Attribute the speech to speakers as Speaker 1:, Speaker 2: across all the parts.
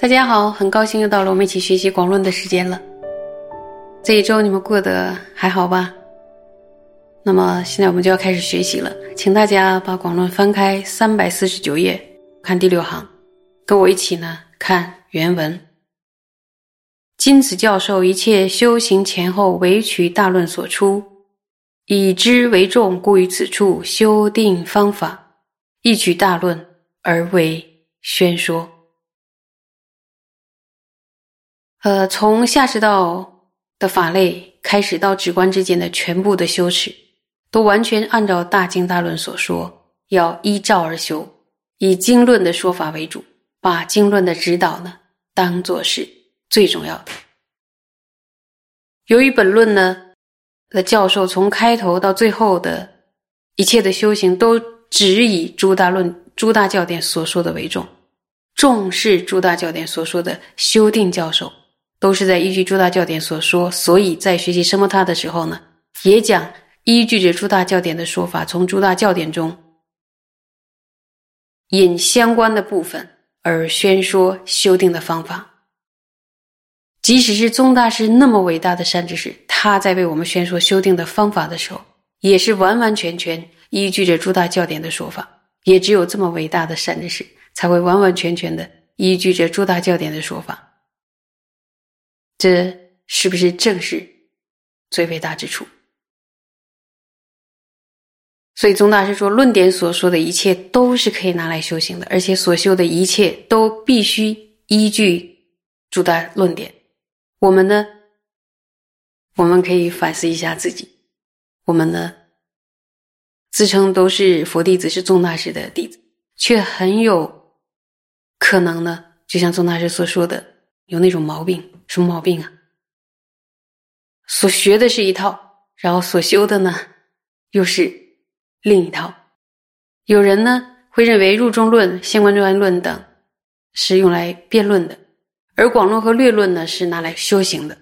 Speaker 1: 大家好，很高兴又到了我们一起学习广论的时间了。这一周你们过得还好吧？那么现在我们就要开始学习了，请大家把广论翻开三百四十九页，看第六行，跟我一起呢看原文。今此教授一切修行前后唯取大论所出，以之为重，故于此处修定方法，一取大论而为宣说。呃，从下士道的法类开始到止观之间的全部的修持，都完全按照大经大论所说，要依照而修，以经论的说法为主，把经论的指导呢当做是最重要的。由于本论呢的教授从开头到最后的一切的修行，都只以诸大论、诸大教典所说的为重，重视诸大教典所说的修定教授。都是在依据诸大教典所说，所以在学习什么他的时候呢，也讲依据着诸大教典的说法，从诸大教典中引相关的部分而宣说修订的方法。即使是宗大师那么伟大的善知识，他在为我们宣说修订的方法的时候，也是完完全全依据着诸大教典的说法。也只有这么伟大的善知识，才会完完全全的依据着诸大教典的说法。这是不是正是最伟大之处？所以宗大师说，论点所说的一切都是可以拿来修行的，而且所修的一切都必须依据主的论点。我们呢，我们可以反思一下自己，我们呢自称都是佛弟子，是宗大师的弟子，却很有可能呢，就像宗大师所说的，有那种毛病。什么毛病啊？所学的是一套，然后所修的呢，又是另一套。有人呢会认为入中论、相关专论等是用来辩论的，而广论和略论呢是拿来修行的。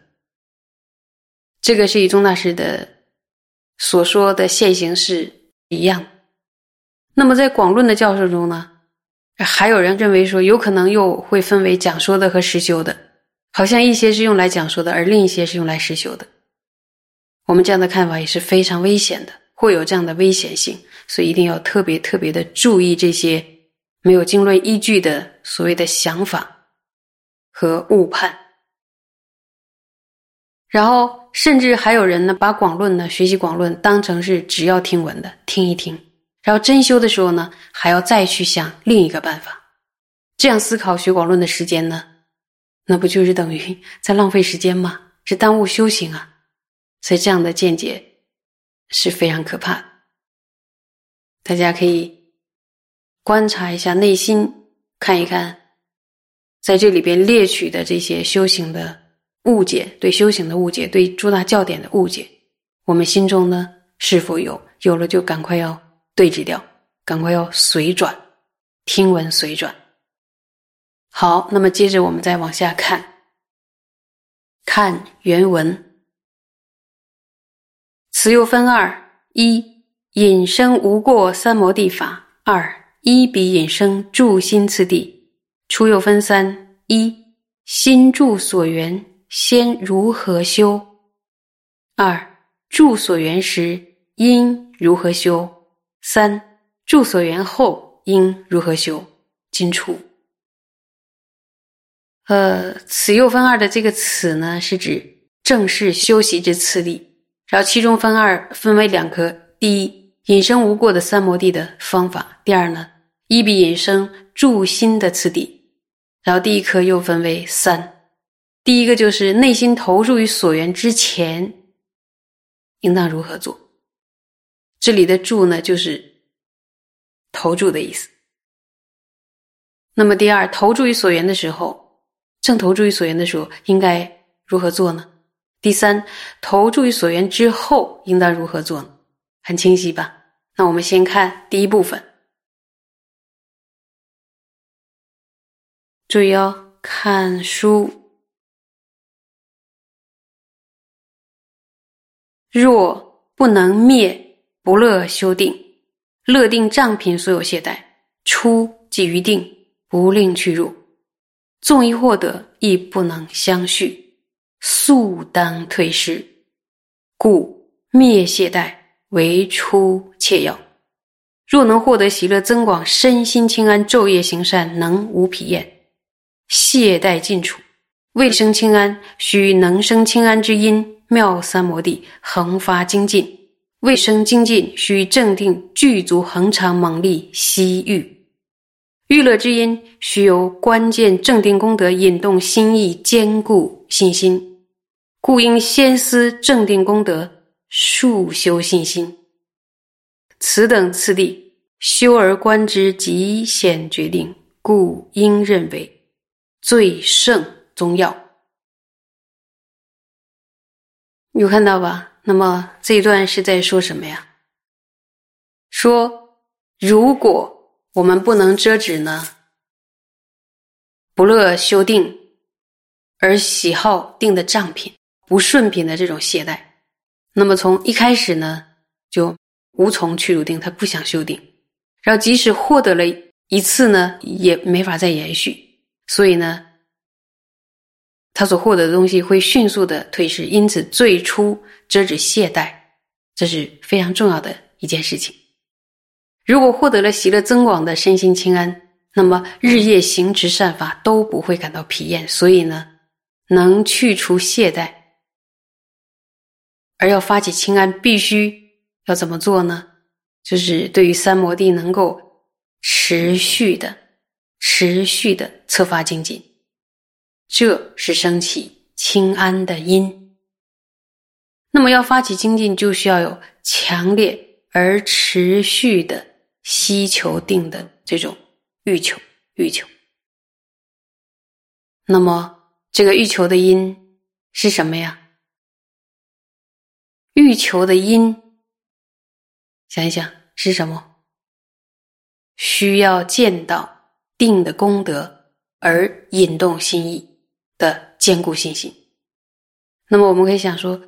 Speaker 1: 这个是与宗大师的所说的现行是一样。那么在广论的教授中呢，还有人认为说，有可能又会分为讲说的和实修的。好像一些是用来讲说的，而另一些是用来实修的。我们这样的看法也是非常危险的，会有这样的危险性，所以一定要特别特别的注意这些没有经论依据的所谓的想法和误判。然后，甚至还有人呢，把广论呢、学习广论当成是只要听闻的，听一听，然后真修的时候呢，还要再去想另一个办法。这样思考学广论的时间呢？那不就是等于 在浪费时间吗？是耽误修行啊！所以这样的见解是非常可怕。大家可以观察一下内心，看一看，在这里边列举的这些修行的误解，对修行的误解，对诸大教典的误解，我们心中呢是否有？有了就赶快要对治掉，赶快要随转，听闻随转。好，那么接着我们再往下看，看原文。此又分二：一引生无过三摩地法；二一比引生助心次第。初又分三：一心助所缘先如何修；二助所缘时应如何修；三助所缘后应如何修。今出。呃，此又分二的这个“此”呢，是指正式修习之次第。然后其中分二，分为两颗：第一，引生无过的三摩地的方法；第二呢，一笔引生助心的次第。然后第一颗又分为三，第一个就是内心投入于所缘之前，应当如何做？这里的“助”呢，就是投注的意思。那么第二，投注于所缘的时候。正投注于所缘的时候，应该如何做呢？第三，投注于所缘之后，应当如何做呢？很清晰吧？那我们先看第一部分，注意哦，看书。若不能灭不乐修定，乐定障品所有懈怠，出即于定，不令去入。纵一获得，亦不能相续，速当退失。故灭懈怠为出切要。若能获得喜乐增广，身心清安，昼夜行善，能无疲厌，懈怠尽除，未生清安，须能生清安之因，妙三摩地恒发精进；未生精进，须正定具足恒常猛力息欲。欲乐之因，须由关键正定功德引动心意，坚固信心，故应先思正定功德，速修信心。此等次第，修而观之，极显决定，故应认为最胜宗要。有看到吧？那么这一段是在说什么呀？说如果我们不能遮止呢，不乐修定，而喜好定的障品、不顺品的这种懈怠，那么从一开始呢，就。无从去入定，他不想修定，然后即使获得了一次呢，也没法再延续，所以呢，他所获得的东西会迅速的退失，因此最初遮止懈怠，这是非常重要的一件事情。如果获得了喜乐增广的身心清安，那么日夜行持善法都不会感到疲厌，所以呢，能去除懈怠，而要发起清安，必须。要怎么做呢？就是对于三摩地能够持续的、持续的策发精进，这是升起清安的因。那么要发起精进，就需要有强烈而持续的希求定的这种欲求、欲求。那么这个欲求的因是什么呀？欲求的因。想一想是什么？需要见到定的功德而引动心意的坚固信心。那么我们可以想说，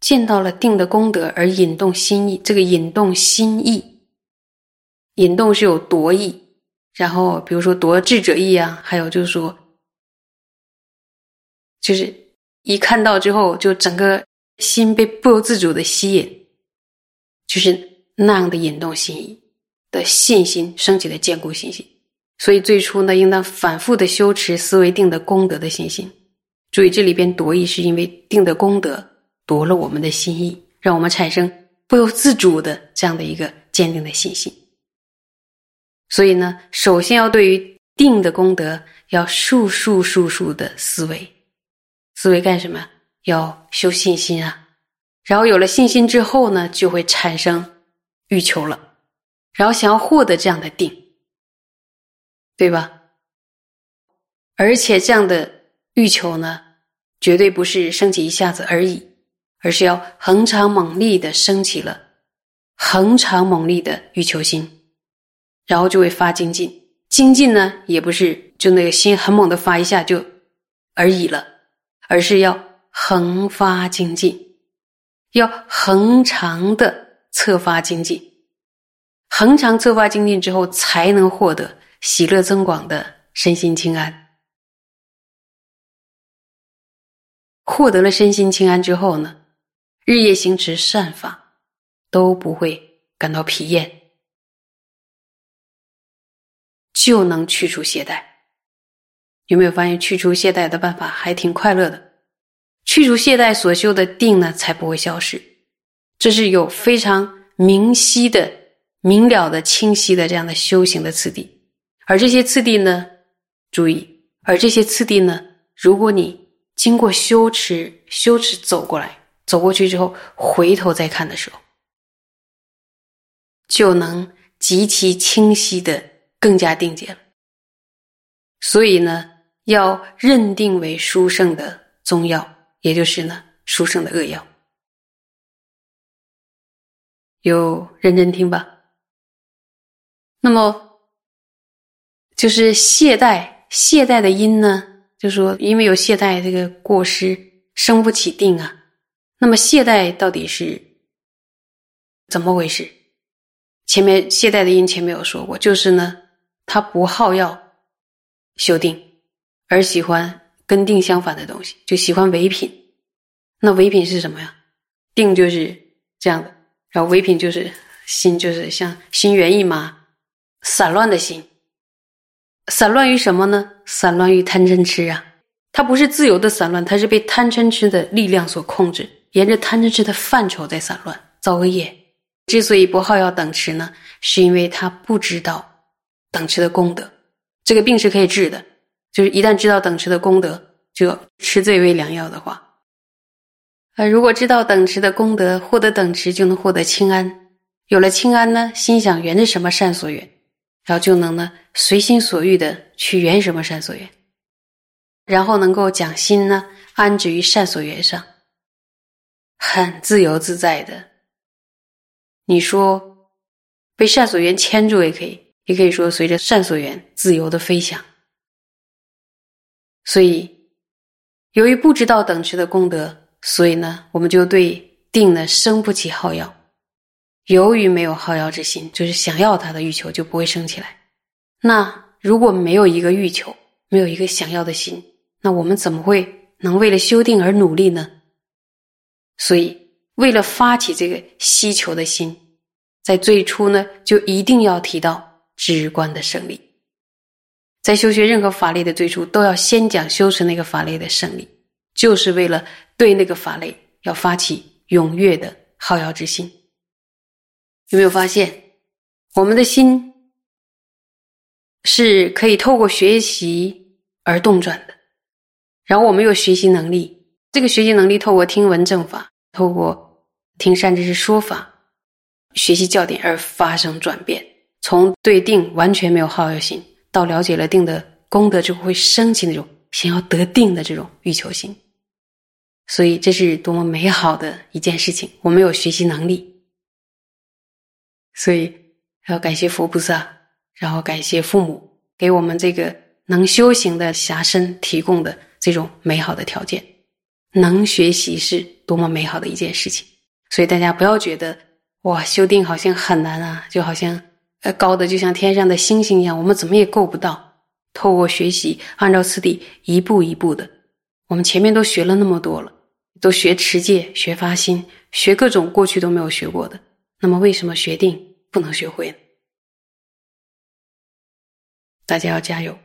Speaker 1: 见到了定的功德而引动心意，这个引动心意，引动是有夺意，然后比如说夺智者意啊，还有就是说，就是一看到之后就整个心被不由自主的吸引。就是那样的引动心意的信心升起的坚固信心，所以最初呢，应当反复的修持思维定的功德的信心。注意这里边夺意，是因为定的功德夺了我们的心意，让我们产生不由自主的这样的一个坚定的信心。所以呢，首先要对于定的功德要数数数数的思维，思维干什么？要修信心啊。然后有了信心之后呢，就会产生欲求了，然后想要获得这样的定，对吧？而且这样的欲求呢，绝对不是升起一下子而已，而是要恒常猛力的升起了恒常猛力的欲求心，然后就会发精进。精进呢，也不是就那个心很猛的发一下就而已了，而是要恒发精进。要恒常的策发精进，恒常策发精进之后，才能获得喜乐增广的身心清安。获得了身心清安之后呢，日夜行持善法都不会感到疲厌，就能去除懈怠。有没有发现去除懈怠的办法还挺快乐的？去除懈怠所修的定呢，才不会消失。这是有非常明晰的、明了的、清晰的这样的修行的次第。而这些次第呢，注意，而这些次第呢，如果你经过修持、修持走过来、走过去之后，回头再看的时候，就能极其清晰的更加定解了。所以呢，要认定为殊胜的宗要。也就是呢，书生的扼要，有认真听吧。那么，就是懈怠懈怠的因呢，就说因为有懈怠这个过失，生不起定啊。那么懈怠到底是怎么回事？前面懈怠的因前面有说过，就是呢，他不好要修定，而喜欢跟定相反的东西，就喜欢唯品。那唯品是什么呀？定就是这样的，然后唯品就是心，就是像心猿意马、散乱的心。散乱于什么呢？散乱于贪嗔痴啊！它不是自由的散乱，它是被贪嗔痴的力量所控制，沿着贪嗔痴的范畴在散乱，造恶业。之所以不好要等持呢，是因为他不知道等持的功德。这个病是可以治的，就是一旦知道等持的功德，就吃这味良药的话，呃，如果知道等持的功德，获得等持就能获得清安。有了清安呢，心想缘着什么善所缘。然后就能呢随心所欲的去缘什么善所缘，然后能够将心呢安置于善所缘上，很自由自在的。你说被善所缘牵住也可以，也可以说随着善所缘自由的飞翔。所以，由于不知道等持的功德，所以呢，我们就对定呢生不起好要。由于没有好要之心，就是想要他的欲求就不会升起来。那如果没有一个欲求，没有一个想要的心，那我们怎么会能为了修定而努力呢？所以，为了发起这个希求的心，在最初呢，就一定要提到直观的胜利。在修学任何法类的最初，都要先讲修持那个法类的胜利，就是为了对那个法类要发起踊跃的好要之心。有没有发现，我们的心是可以透过学习而动转的？然后我们有学习能力，这个学习能力透过听闻正法，透过听善知识说法，学习教典而发生转变。从对定完全没有好恶心，到了解了定的功德之后，会升起那种想要得定的这种欲求心。所以这是多么美好的一件事情！我们有学习能力。所以要感谢佛菩萨，然后感谢父母给我们这个能修行的侠身提供的这种美好的条件。能学习是多么美好的一件事情。所以大家不要觉得哇，修定好像很难啊，就好像呃高的就像天上的星星一样，我们怎么也够不到。透过学习，按照次第一步一步的，我们前面都学了那么多了，都学持戒、学发心、学各种过去都没有学过的。那么，为什么学定不能学会呢？大家要加油！